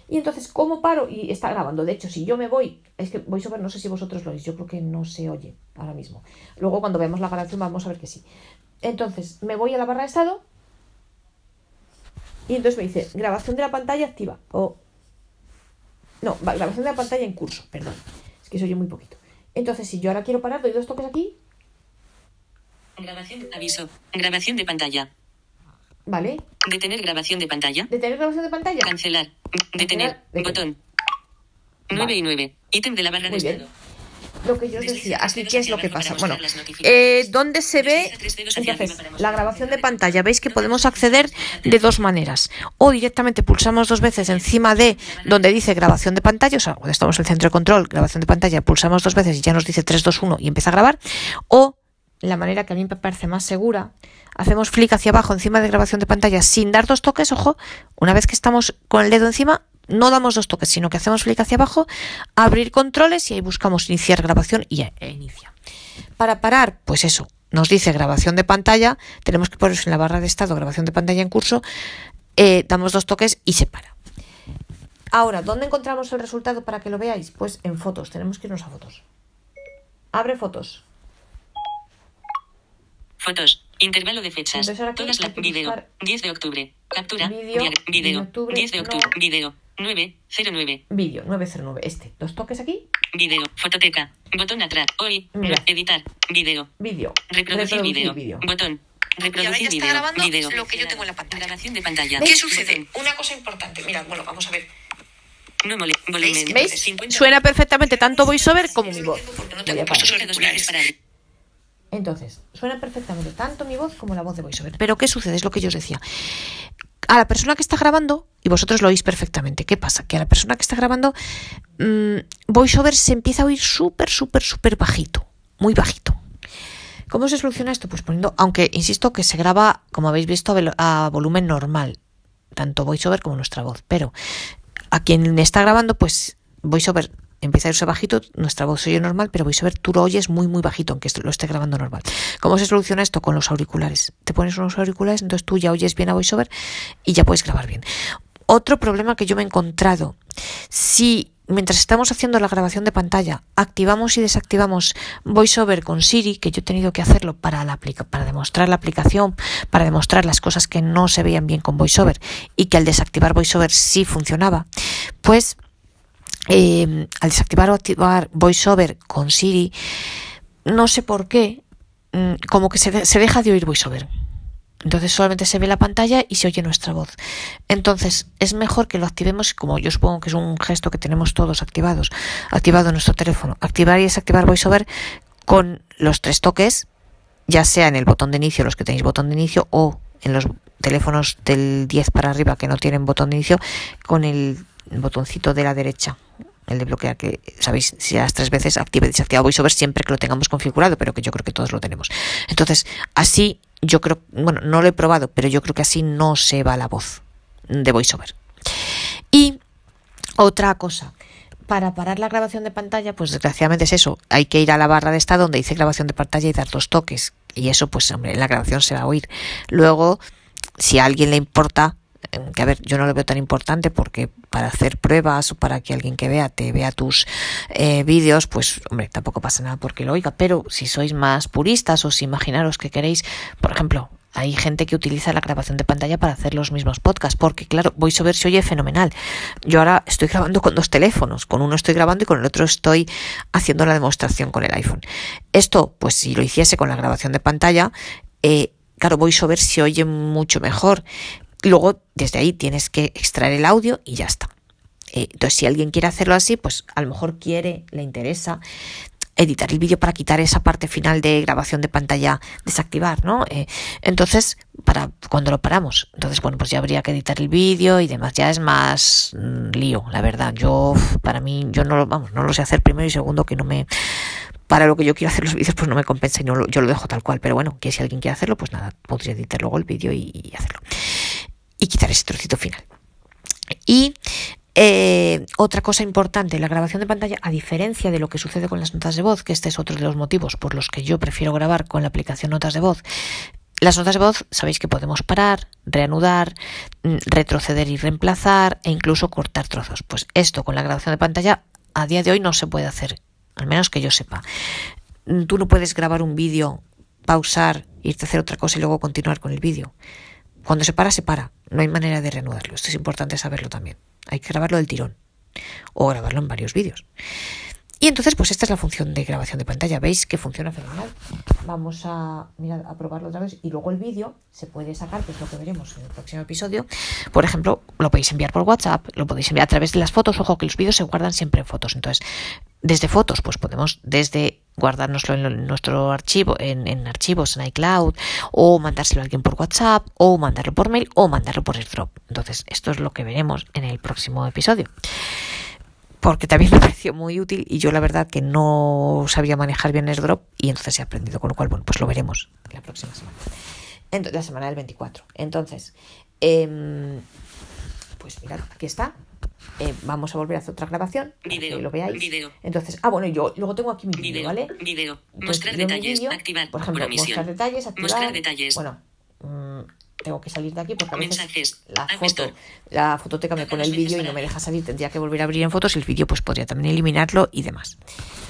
Speaker 1: y entonces, ¿cómo paro? Y está grabando. De hecho, si yo me voy, es que VoiceOver no sé si vosotros lo oís, yo creo que no se oye ahora mismo. Luego, cuando veamos la grabación, vamos a ver que sí. Entonces, me voy a la barra de estado y entonces me dice grabación de la pantalla activa. O. No, grabación de la pantalla en curso, perdón. Es que se oye muy poquito. Entonces, si yo ahora quiero parar, doy dos toques aquí,
Speaker 2: Grabación. Aviso. Grabación de pantalla.
Speaker 1: ¿vale?
Speaker 2: Detener grabación de pantalla.
Speaker 1: Detener grabación de pantalla.
Speaker 2: Cancelar. Detener.
Speaker 1: Detener.
Speaker 2: Botón.
Speaker 1: Vale.
Speaker 2: 9 y 9. Ítem de la barra de
Speaker 1: bien.
Speaker 2: estado.
Speaker 1: Lo que yo os decía, aquí qué es lo que pasa. Bueno, eh. ¿dónde se ve? Entonces, la grabación de pantalla, veis que podemos acceder de dos maneras. O directamente pulsamos dos veces encima de donde dice grabación de pantalla, o sea, cuando estamos en el centro de control, grabación de pantalla, pulsamos dos veces y ya nos dice 3, 2, 1 y empieza a grabar. O la manera que a mí me parece más segura, hacemos clic hacia abajo encima de grabación de pantalla sin dar dos toques, ojo, una vez que estamos con el dedo encima, no damos dos toques, sino que hacemos clic hacia abajo, abrir controles y ahí buscamos iniciar grabación y e inicia. Para parar, pues eso, nos dice grabación de pantalla, tenemos que poner en la barra de estado grabación de pantalla en curso, eh, damos dos toques y se para. Ahora, ¿dónde encontramos el resultado para que lo veáis? Pues en fotos, tenemos que irnos a fotos. Abre fotos.
Speaker 2: Fotos. Intervalo de fechas.
Speaker 1: Entonces ahora aquí
Speaker 2: Todas la
Speaker 1: hay que
Speaker 2: video.
Speaker 1: buscar
Speaker 2: 10 de octubre. Captura. Video.
Speaker 1: de
Speaker 2: Video.
Speaker 1: octubre,
Speaker 2: 10 de
Speaker 1: no.
Speaker 2: octubre. Video. 909.
Speaker 1: Vídeo 909, este. Dos toques aquí,
Speaker 2: Video. Fototeca. Botón atrás. Hoy.
Speaker 1: Mira.
Speaker 2: Editar. Video.
Speaker 1: vídeo.
Speaker 2: Reproducir, video.
Speaker 1: vídeo.
Speaker 2: Botón.
Speaker 1: Y ahora ya
Speaker 2: Reproducir
Speaker 1: está
Speaker 2: video.
Speaker 1: grabando
Speaker 2: video.
Speaker 1: lo que yo tengo en la pantalla.
Speaker 2: Grabación de pantalla.
Speaker 1: ¿Veis?
Speaker 2: Botón.
Speaker 1: Una cosa importante. Mirad, bueno, vamos a ver.
Speaker 2: No mole. Volumen.
Speaker 1: ¿Veis?
Speaker 2: 50.
Speaker 1: Suena perfectamente tanto voiSover como mi voz.
Speaker 2: No tengo.
Speaker 1: Entonces, suena perfectamente tanto mi voz como la voz de VoiceOver. Pero ¿qué sucede? Es lo que yo os decía. A la persona que está grabando, y vosotros lo oís perfectamente, ¿qué pasa? Que a la persona que está grabando, mmm, VoiceOver se empieza a oír súper, súper, súper bajito, muy bajito. ¿Cómo se soluciona esto? Pues poniendo, aunque insisto que se graba, como habéis visto, a volumen normal, tanto VoiceOver como nuestra voz. Pero a quien está grabando, pues VoiceOver empieza a irse bajito, nuestra voz se oye normal, pero VoiceOver tú lo oyes muy, muy bajito, aunque lo esté grabando normal. ¿Cómo se soluciona esto? Con los auriculares. Te pones unos auriculares, entonces tú ya oyes bien a VoiceOver y ya puedes grabar bien. Otro problema que yo me he encontrado, si mientras estamos haciendo la grabación de pantalla activamos y desactivamos VoiceOver con Siri, que yo he tenido que hacerlo para, la para demostrar la aplicación, para demostrar las cosas que no se veían bien con VoiceOver y que al desactivar VoiceOver sí funcionaba, pues eh, al desactivar o activar VoiceOver con Siri, no sé por qué, mm, como que se, se deja de oír VoiceOver. Entonces solamente se ve la pantalla y se oye nuestra voz. Entonces es mejor que lo activemos, como yo supongo que es un gesto que tenemos todos activados, activado en nuestro teléfono. Activar y desactivar VoiceOver con los tres toques, ya sea en el botón de inicio, los que tenéis botón de inicio, o en los teléfonos del 10 para arriba que no tienen botón de inicio, con el botoncito de la derecha, el de bloquear, que sabéis, si las tres veces activa y desactiva VoiceOver siempre que lo tengamos configurado, pero que yo creo que todos lo tenemos. Entonces, así yo creo, bueno, no lo he probado, pero yo creo que así no se va la voz de VoiceOver. Y otra cosa, para parar la grabación de pantalla, pues desgraciadamente es eso. Hay que ir a la barra de estado donde dice grabación de pantalla y dar dos toques. Y eso, pues, hombre, en la grabación se va a oír. Luego, si a alguien le importa, que a ver, yo no lo veo tan importante porque para hacer pruebas o para que alguien que vea te vea tus eh, vídeos, pues hombre, tampoco pasa nada porque lo oiga, pero si sois más puristas o si imaginaros que queréis, por ejemplo, hay gente que utiliza la grabación de pantalla para hacer los mismos podcasts, porque claro, VoiceOver se oye fenomenal. Yo ahora estoy grabando con dos teléfonos, con uno estoy grabando y con el otro estoy haciendo la demostración con el iPhone. Esto, pues si lo hiciese con la grabación de pantalla, eh, claro, VoiceOver se oye mucho mejor. Luego, desde ahí tienes que extraer el audio y ya está. Eh, entonces, si alguien quiere hacerlo así, pues a lo mejor quiere, le interesa editar el vídeo para quitar esa parte final de grabación de pantalla, desactivar, ¿no? Eh, entonces, para cuando lo paramos, entonces, bueno, pues ya habría que editar el vídeo y demás, ya es más mm, lío, la verdad. Yo, para mí, yo no lo, vamos, no lo sé hacer primero y segundo que no me, para lo que yo quiero hacer los vídeos, pues no me compensa y no lo, yo lo dejo tal cual, pero bueno, que si alguien quiere hacerlo, pues nada, podría editar luego el vídeo y, y hacerlo. Y quitar ese trocito final. Y eh, otra cosa importante, la grabación de pantalla, a diferencia de lo que sucede con las notas de voz, que este es otro de los motivos por los que yo prefiero grabar con la aplicación Notas de Voz, las notas de voz sabéis que podemos parar, reanudar, mm, retroceder y reemplazar e incluso cortar trozos. Pues esto con la grabación de pantalla a día de hoy no se puede hacer, al menos que yo sepa. Tú no puedes grabar un vídeo, pausar, irte a hacer otra cosa y luego continuar con el vídeo. Cuando se para, se para. No hay manera de reanudarlo. Esto es importante saberlo también. Hay que grabarlo del tirón o grabarlo en varios vídeos. Y entonces, pues esta es la función de grabación de pantalla. Veis que funciona fenomenal. Vamos a, a probarlo otra vez. Y luego el vídeo se puede sacar, que es lo que veremos en el próximo episodio. Por ejemplo, lo podéis enviar por WhatsApp, lo podéis enviar a través de las fotos. Ojo, que los vídeos se guardan siempre en fotos. Entonces, desde fotos, pues podemos desde guardárnoslo en nuestro archivo, en, en, archivos, en iCloud, o mandárselo a alguien por WhatsApp, o mandarlo por mail, o mandarlo por AirDrop. Entonces, esto es lo que veremos en el próximo episodio. Porque también me pareció muy útil y yo la verdad que no sabía manejar bien AirDrop y entonces he aprendido, con lo cual, bueno, pues lo veremos la próxima semana. Entonces, la semana del 24. Entonces, eh, pues mirad, aquí está. Eh, vamos a volver a hacer otra grabación
Speaker 2: Video,
Speaker 1: que lo veáis.
Speaker 2: video.
Speaker 1: Entonces, ah, bueno, yo luego tengo aquí mi vídeo,
Speaker 2: Video,
Speaker 1: ¿vale?
Speaker 2: video.
Speaker 1: Entonces,
Speaker 2: Mostrar detalles, activar,
Speaker 1: Por ejemplo, mostrar detalles, activar.
Speaker 2: Mostrar detalles.
Speaker 1: Bueno, tengo que salir de aquí porque a veces
Speaker 2: Mensajes.
Speaker 1: la foto, la fototeca me pone el vídeo y no me deja salir, tendría que volver a abrir en fotos y el vídeo pues podría también eliminarlo y demás.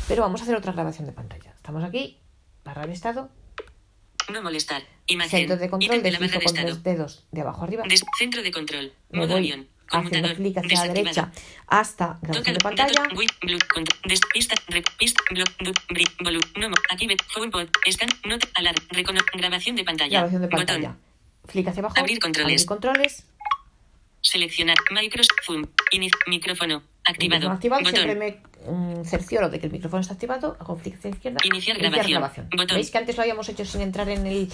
Speaker 1: Pero vamos a hacer otra grabación de pantalla. Estamos aquí, barra de estado,
Speaker 2: No molestar. Imagen.
Speaker 1: centro de control,
Speaker 2: de
Speaker 1: deslizo con tres dedos de abajo arriba.
Speaker 2: Des- centro de control.
Speaker 1: me
Speaker 2: Modo
Speaker 1: voy
Speaker 2: avión.
Speaker 1: haciendo clic hacia la derecha hasta grabación de
Speaker 2: grabación.
Speaker 1: Grabación pantalla. Clic hacia abajo.
Speaker 2: Abrir controles.
Speaker 1: Abrir controles.
Speaker 2: Seleccionar. Microsoft Zoom. Inic, micrófono. Activado.
Speaker 1: Micrófono activado.
Speaker 2: Botón.
Speaker 1: Siempre me mm, cercioro de que el micrófono está activado. Hago clic hacia izquierda.
Speaker 2: Iniciar grabación. Botón.
Speaker 1: ¿Veis que antes lo habíamos hecho sin entrar en el,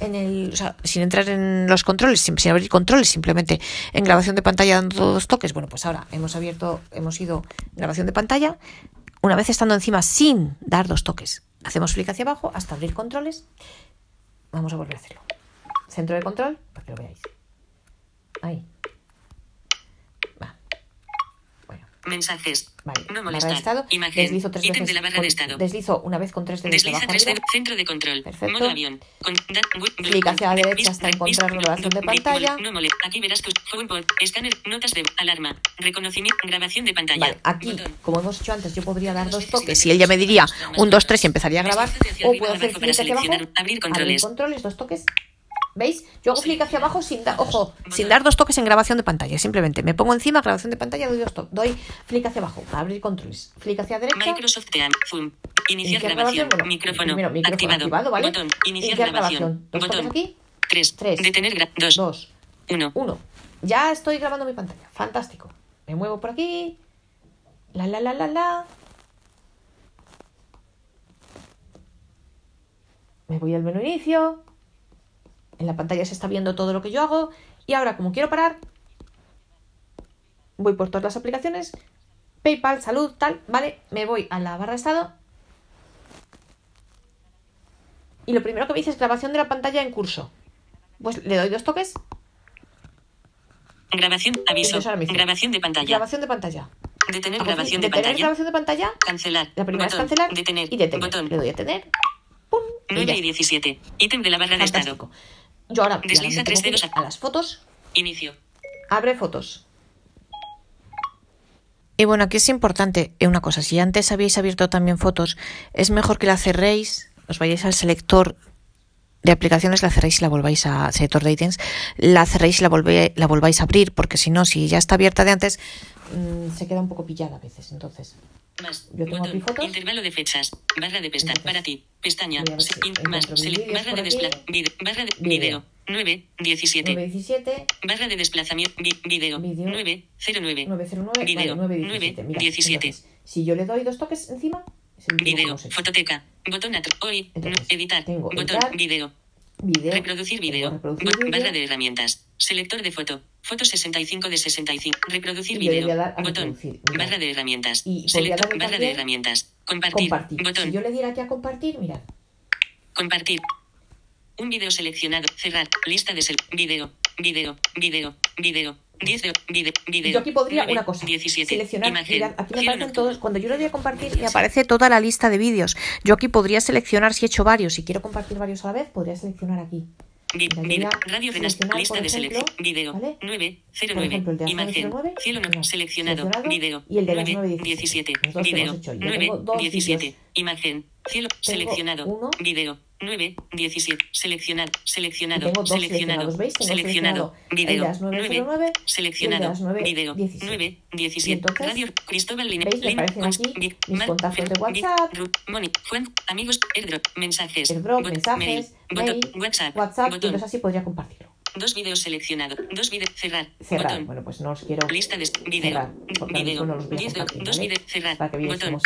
Speaker 1: en el, o sea, sin entrar en los controles, sin, sin abrir controles, simplemente en grabación de pantalla dando dos toques? Bueno, pues ahora hemos abierto, hemos ido grabación de pantalla. Una vez estando encima sin dar dos toques, hacemos clic hacia abajo hasta abrir controles. Vamos a volver a hacerlo. Centro de control, para que lo veáis. Ahí. Va. Bueno.
Speaker 2: Mensajes.
Speaker 1: Vale,
Speaker 2: No
Speaker 1: barra
Speaker 2: molestar.
Speaker 1: de estado.
Speaker 2: Imagen.
Speaker 1: Deslizo tres
Speaker 2: Ítem
Speaker 1: veces.
Speaker 2: de la barra
Speaker 1: con-
Speaker 2: de estado.
Speaker 1: Deslizo una vez con tres dedos de
Speaker 2: Desliza tres de- centro de control.
Speaker 1: Perfecto.
Speaker 2: Modo avión. Con, da,
Speaker 1: Clic hacia la derecha hasta encontrar grabación de pantalla.
Speaker 2: No mole. Aquí verás tus HomePod, escáner, notas de alarma, reconocimiento, grabación de pantalla.
Speaker 1: Vale, aquí, como hemos hecho antes, yo podría dar dos toques y él ya me diría un, dos, tres y empezaría a grabar. O puedo hacer clic hacia abajo.
Speaker 2: abrir controles,
Speaker 1: dos toques. ¿Veis? Yo hago clic hacia abajo sin dar, ojo, sin dar dos toques en grabación de pantalla. Simplemente me pongo encima, grabación de pantalla, doy dos toques. Doy clic hacia abajo, abrir controles. Clic hacia derecha.
Speaker 2: Microsoft Teams. Iniciar, grabación.
Speaker 1: bueno,
Speaker 2: micrófono.
Speaker 1: primero, micrófono
Speaker 2: activado.
Speaker 1: activado, ¿vale?
Speaker 2: Botón. Iniciar,
Speaker 1: Iniciar
Speaker 2: grabación.
Speaker 1: grabación. Dos
Speaker 2: Botón.
Speaker 1: aquí.
Speaker 2: 3.
Speaker 1: Tres.
Speaker 2: Detener. gra- 2.
Speaker 1: Dos.
Speaker 2: 1.
Speaker 1: Uno. Ya estoy grabando mi pantalla. Fantástico. Me muevo por aquí. La la la la la. Me voy al menú inicio. En la pantalla se está viendo todo lo que yo hago. Y ahora, como quiero parar, voy por todas las aplicaciones. PayPal, salud, tal. Vale, me voy a la barra de estado. Y lo primero que me dice es grabación de la pantalla en curso. Pues le doy dos toques.
Speaker 2: Grabación. Aviso.
Speaker 1: Dice,
Speaker 2: Grabación de pantalla.
Speaker 1: Grabación de pantalla.
Speaker 2: Detener grabación de
Speaker 1: detener
Speaker 2: pantalla.
Speaker 1: grabación de pantalla.
Speaker 2: Cancelar.
Speaker 1: La primera
Speaker 2: Botón.
Speaker 1: es cancelar
Speaker 2: Detener.
Speaker 1: y detener.
Speaker 2: Botón.
Speaker 1: Le doy a detener. ¡Pum! y ya
Speaker 2: 9 y
Speaker 1: está.
Speaker 2: 17. Ítem de la barra de estado.
Speaker 1: Yo ahora
Speaker 2: Desliza tres dedos
Speaker 1: a las fotos.
Speaker 2: Inicio.
Speaker 1: Abre fotos. Y bueno, aquí es importante eh, una cosa. Si antes habéis abierto también fotos, es mejor que la cerréis, os vayáis al selector de aplicaciones, la cerréis y la volváis a selector de ítems, la cerréis y la, volvé- la volváis a abrir, porque si no, si ya está abierta de antes, mm, se queda un poco pillada a veces. Entonces,
Speaker 2: Más.
Speaker 1: Yo tengo
Speaker 2: Botón.
Speaker 1: aquí fotos.
Speaker 2: Intervalo de fechas. Barra de pestaña. Para ti. Pestaña. Se- in- más. barra de desplazamiento. Barra de
Speaker 1: Vídeo.
Speaker 2: video. 9. 17.
Speaker 1: 917,
Speaker 2: Barra de desplazamiento. vi- Video.
Speaker 1: Vídeo.
Speaker 2: 9. 09.
Speaker 1: 909,
Speaker 2: Video.
Speaker 1: vale, 917. Mira,
Speaker 2: 17.
Speaker 1: entonces, si yo le doy dos toques encima,
Speaker 2: Video. Fototeca. Botón Hoy.
Speaker 1: Entonces,
Speaker 2: editar.
Speaker 1: tengo
Speaker 2: Botón.
Speaker 1: editar,
Speaker 2: Video.
Speaker 1: Video.
Speaker 2: Reproducir video.
Speaker 1: reproducir
Speaker 2: Barra de herramientas. Selector de foto. Foto 65 de 65. Reproducir
Speaker 1: Y
Speaker 2: video.
Speaker 1: a
Speaker 2: Botón.
Speaker 1: mira.
Speaker 2: Barra de herramientas.
Speaker 1: Y
Speaker 2: Selector. Barra de herramientas. Compartir.
Speaker 1: compartir.
Speaker 2: Botón.
Speaker 1: Si yo le diera aquí a compartir, mirad.
Speaker 2: Compartir. Un video seleccionado. Cerrar. Lista de sel. Video. Video. Video. Video. 10 de video. video.
Speaker 1: Yo aquí podría
Speaker 2: 9,
Speaker 1: una cosa.
Speaker 2: 17.
Speaker 1: Seleccionar.
Speaker 2: Imagen.
Speaker 1: Mirad, aquí me aparecen todos. Cuando yo le doy a compartir, me aparece toda la lista de vídeos. Yo aquí podría seleccionar si he hecho varios. Si quiero compartir varios a la vez, podría seleccionar aquí. Mira, voy
Speaker 2: Radio
Speaker 1: seleccionar,
Speaker 2: lista de selección, video,
Speaker 1: ¿vale?
Speaker 2: 9,
Speaker 1: Por
Speaker 2: 09,
Speaker 1: ejemplo, el de las
Speaker 2: imagen,
Speaker 1: 909,
Speaker 2: cielo no, seleccionado,
Speaker 1: seleccionado,
Speaker 2: video,
Speaker 1: y el de las
Speaker 2: 9,
Speaker 1: 917,
Speaker 2: 17,
Speaker 1: los dos que
Speaker 2: video,
Speaker 1: hemos hecho. Yo
Speaker 2: 9,
Speaker 1: tengo dos
Speaker 2: 17,
Speaker 1: vídeos.
Speaker 2: imagen, cielo, seleccionado,
Speaker 1: uno.
Speaker 2: video, 9, 17, seleccionado,
Speaker 1: Y
Speaker 2: seleccionado,
Speaker 1: tengo
Speaker 2: seleccionado,
Speaker 1: seleccionados. ¿Veis? Tengo
Speaker 2: seleccionado,
Speaker 1: seleccionado el de
Speaker 2: video,
Speaker 1: las
Speaker 2: 9,
Speaker 1: 909 y el de
Speaker 2: seleccionado,
Speaker 1: las 9,
Speaker 2: video,
Speaker 1: 17.
Speaker 2: 9,
Speaker 1: Y
Speaker 2: 17,
Speaker 1: entonces,
Speaker 2: radio, Cristóbal Lina,
Speaker 1: ¿veis?
Speaker 2: Lina,
Speaker 1: aquí mis contactos de WhatsApp.
Speaker 2: Moni, Juan, amigos, airdrop, mensajes,
Speaker 1: Airdrop, mensajes,
Speaker 2: mail, WhatsApp,
Speaker 1: WhatsApp, entonces así podría compartirlo.
Speaker 2: Dos vídeos seleccionados. Dos vídeos. Cerrar.
Speaker 1: Cerrar.
Speaker 2: Botón.
Speaker 1: Bueno, pues no os quiero
Speaker 2: Lista de video.
Speaker 1: cerrar,
Speaker 2: Video.
Speaker 1: no los voy a
Speaker 2: dos
Speaker 1: ¿vale?
Speaker 2: vídeos. Cerrar.
Speaker 1: Para que
Speaker 2: Botón.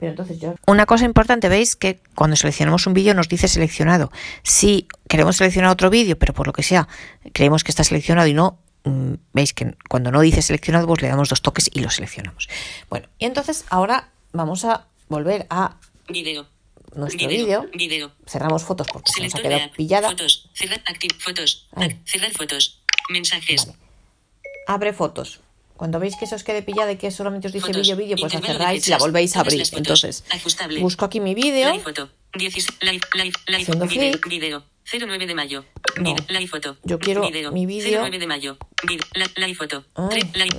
Speaker 1: Pero entonces yo... Una cosa importante, veis que cuando seleccionamos un vídeo nos dice seleccionado. Si queremos seleccionar otro vídeo, pero por lo que sea, creemos que está seleccionado y no, mm, veis que cuando no dice seleccionado, pues le damos dos toques y lo seleccionamos. Bueno, y entonces ahora vamos a volver a
Speaker 2: Video.
Speaker 1: nuestro
Speaker 2: Video.
Speaker 1: vídeo.
Speaker 2: Video.
Speaker 1: Cerramos fotos porque se nos ha quedado pillada.
Speaker 2: Fotos. Cerrar. Active. Fotos. Cerrar fotos. Mensajes.
Speaker 1: Vale. Abre fotos. Cuando veis que se os quede pillada y que solamente os dice
Speaker 2: Fotos.
Speaker 1: vídeo, vídeo, pues la cerráis y la volvéis a abrir. Entonces,
Speaker 2: Ajustable.
Speaker 1: busco aquí mi vídeo.
Speaker 2: Live foto. 16. Live. Live. Live.
Speaker 1: Haciendo
Speaker 2: Video.
Speaker 1: clic.
Speaker 2: Video. 09 de mayo.
Speaker 1: No.
Speaker 2: Live foto.
Speaker 1: Yo quiero mi vídeo.
Speaker 2: 09 de mayo. Live foto.
Speaker 1: Ah,
Speaker 2: live.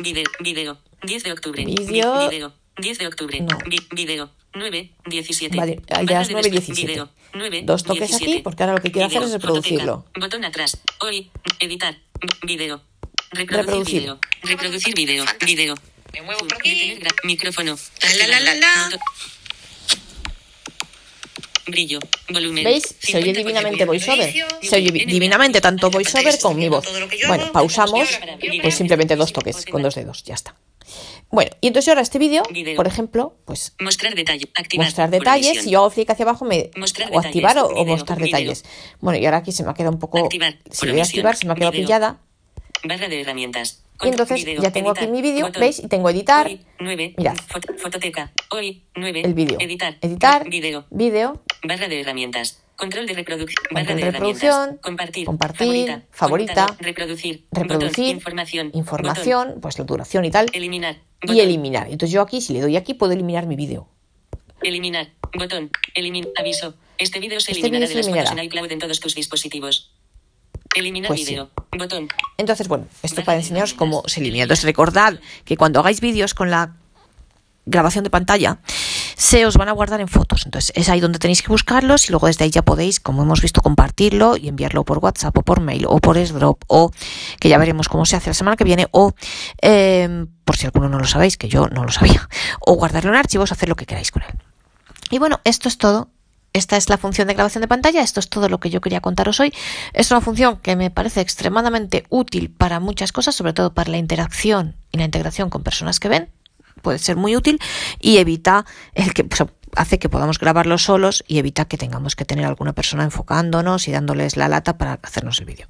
Speaker 2: Video. Video. 10 de octubre. Vi-
Speaker 1: Vídeo.
Speaker 2: Video. 10 de octubre.
Speaker 1: No.
Speaker 2: Video. 9, 17.
Speaker 1: Vale, ya es
Speaker 2: de
Speaker 1: 9,
Speaker 2: desplaz-
Speaker 1: 17.
Speaker 2: Video. 9,
Speaker 1: Dos toques
Speaker 2: 17.
Speaker 1: aquí, porque ahora lo que quiero hacer
Speaker 2: Video.
Speaker 1: es reproducirlo.
Speaker 2: Botón atrás. Hoy. Editar. Video. Reproducir,
Speaker 1: Reproducir.
Speaker 2: video. Reproducir video. Video.
Speaker 3: Me muevo por aquí.
Speaker 2: Micrófono.
Speaker 3: La, la, la, la.
Speaker 2: Brillo. Volumen.
Speaker 1: ¿Veis? Se oye
Speaker 2: 50%.
Speaker 1: divinamente voiceover. Se oye vi- divinamente tanto voiceover con mi voz. Bueno, pausamos, pues simplemente dos toques con dos dedos, ya está. Bueno, y entonces ahora este vídeo, por ejemplo, pues
Speaker 2: Mostrar detalle. Activar.
Speaker 1: mostrar detalles, si yo hago clic hacia abajo me
Speaker 2: Mostrar
Speaker 1: o activar o, mostrar detalles. Bueno, y ahora aquí se me ha quedado un poco
Speaker 2: Activar,
Speaker 1: si voy a activar se me ha quedado pillada.
Speaker 2: Barra de herramientas.
Speaker 1: Y entonces
Speaker 2: Video,
Speaker 1: ya tengo aquí
Speaker 2: editar,
Speaker 1: mi vídeo,
Speaker 2: botón.
Speaker 1: ¿veis? Y tengo editar,
Speaker 2: Hoy, 9.
Speaker 1: Mirad.
Speaker 2: Fot- fototeca. Hoy, 9.
Speaker 1: el vídeo.
Speaker 2: Editar.
Speaker 1: Editar,
Speaker 2: Video.
Speaker 1: vídeo,
Speaker 2: Barra de herramientas. Control de reproducción. Barra de
Speaker 1: reproducción.
Speaker 2: herramientas. Compartir.
Speaker 1: Compartir,
Speaker 2: Favorita.
Speaker 1: favorita.
Speaker 2: Reproducir.
Speaker 1: reproducir,
Speaker 2: Botón, información.
Speaker 1: información, pues la duración y tal,
Speaker 2: Botón. Eliminar.
Speaker 1: y
Speaker 2: Botón.
Speaker 1: eliminar. Entonces yo aquí, si le doy aquí, puedo eliminar mi vídeo.
Speaker 2: Eliminar. Botón. Eliminar. Aviso. Este vídeo se
Speaker 1: Este
Speaker 2: eliminará
Speaker 1: vídeo se
Speaker 2: de las fotos
Speaker 1: eliminará.
Speaker 2: en iCloud en todos tus dispositivos. Eliminar
Speaker 1: Pues sí.
Speaker 2: vídeo. Botón.
Speaker 1: Entonces, bueno, esto para enseñaros cómo se elimina. Entonces, recordad que cuando hagáis vídeos con la grabación de pantalla, se os van a guardar en fotos. Entonces, es ahí donde tenéis que buscarlos y luego desde ahí ya podéis, como hemos visto, compartirlo y enviarlo por WhatsApp o por mail o por AirDrop o que ya veremos cómo se hace la semana que viene o, eh, por si alguno no lo sabéis, que yo no lo sabía, o guardarlo en archivos, hacer lo que queráis con él. Y bueno, esto es todo. Esta es la función de grabación de pantalla. Esto es todo lo que yo quería contaros hoy. Es una función que me parece extremadamente útil para muchas cosas, sobre todo para la interacción y la integración con personas que ven. Puede ser muy útil y evita el que hace que podamos grabarlo solos y evita que tengamos que tener alguna persona enfocándonos y dándoles la lata para hacernos el vídeo.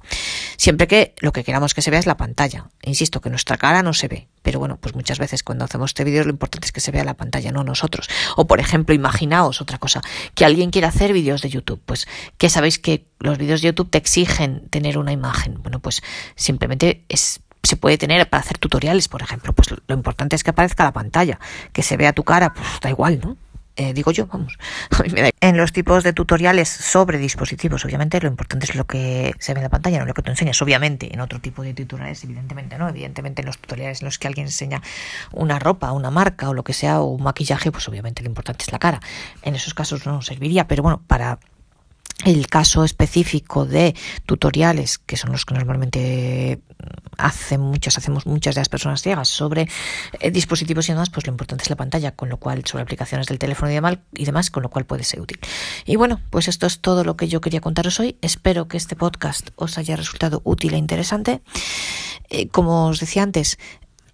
Speaker 1: Siempre que lo que queramos que se vea es la pantalla. Insisto que nuestra cara no se ve, pero bueno, pues muchas veces cuando hacemos este vídeo lo importante es que se vea la pantalla, no nosotros. O por ejemplo, imaginaos otra cosa, que alguien quiera hacer vídeos de YouTube, pues que sabéis que los vídeos de YouTube te exigen tener una imagen. Bueno, pues simplemente es se puede tener para hacer tutoriales, por ejemplo. Pues lo importante es que aparezca la pantalla, que se vea tu cara, pues da igual, ¿no? Eh, digo yo, vamos. En los tipos de tutoriales sobre dispositivos, obviamente, lo importante es lo que se ve en la pantalla, no lo que tú enseñas. Obviamente, en otro tipo de tutoriales, evidentemente, ¿no? Evidentemente, en los tutoriales en los que alguien enseña una ropa, una marca o lo que sea, o un maquillaje, pues obviamente lo importante es la cara. En esos casos no nos serviría, pero bueno, para el caso específico de tutoriales, que son los que normalmente hacen muchas, hacemos muchas de las personas ciegas sobre eh, dispositivos y demás, pues lo importante es la pantalla, con lo cual sobre aplicaciones del teléfono y demás, y demás, con lo cual puede ser útil. Y bueno, pues esto es todo lo que yo quería contaros hoy. Espero que este podcast os haya resultado útil e interesante. Eh, como os decía antes,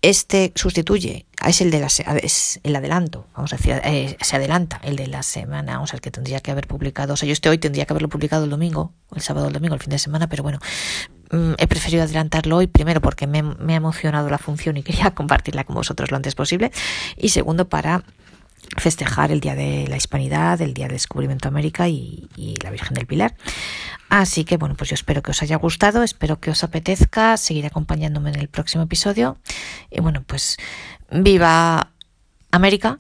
Speaker 1: este sustituye, es el de la es el adelanto, vamos a decir, eh, se adelanta el de la semana, vamos a ver que tendría que haber publicado, o sea, yo este hoy tendría que haberlo publicado el domingo, el sábado o el domingo, el fin de semana, pero bueno, mm, he preferido adelantarlo hoy, primero porque me, me ha emocionado la función y quería compartirla con vosotros lo antes posible, y segundo para festejar el Día de la Hispanidad, el Día del Descubrimiento de América y, la Virgen del Pilar. Así que bueno, pues yo espero que os haya gustado, espero que os apetezca seguir acompañándome en el próximo episodio. Y bueno, pues viva América,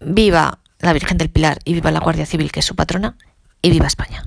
Speaker 1: viva la Virgen del Pilar y viva la Guardia Civil que es su patrona y viva España.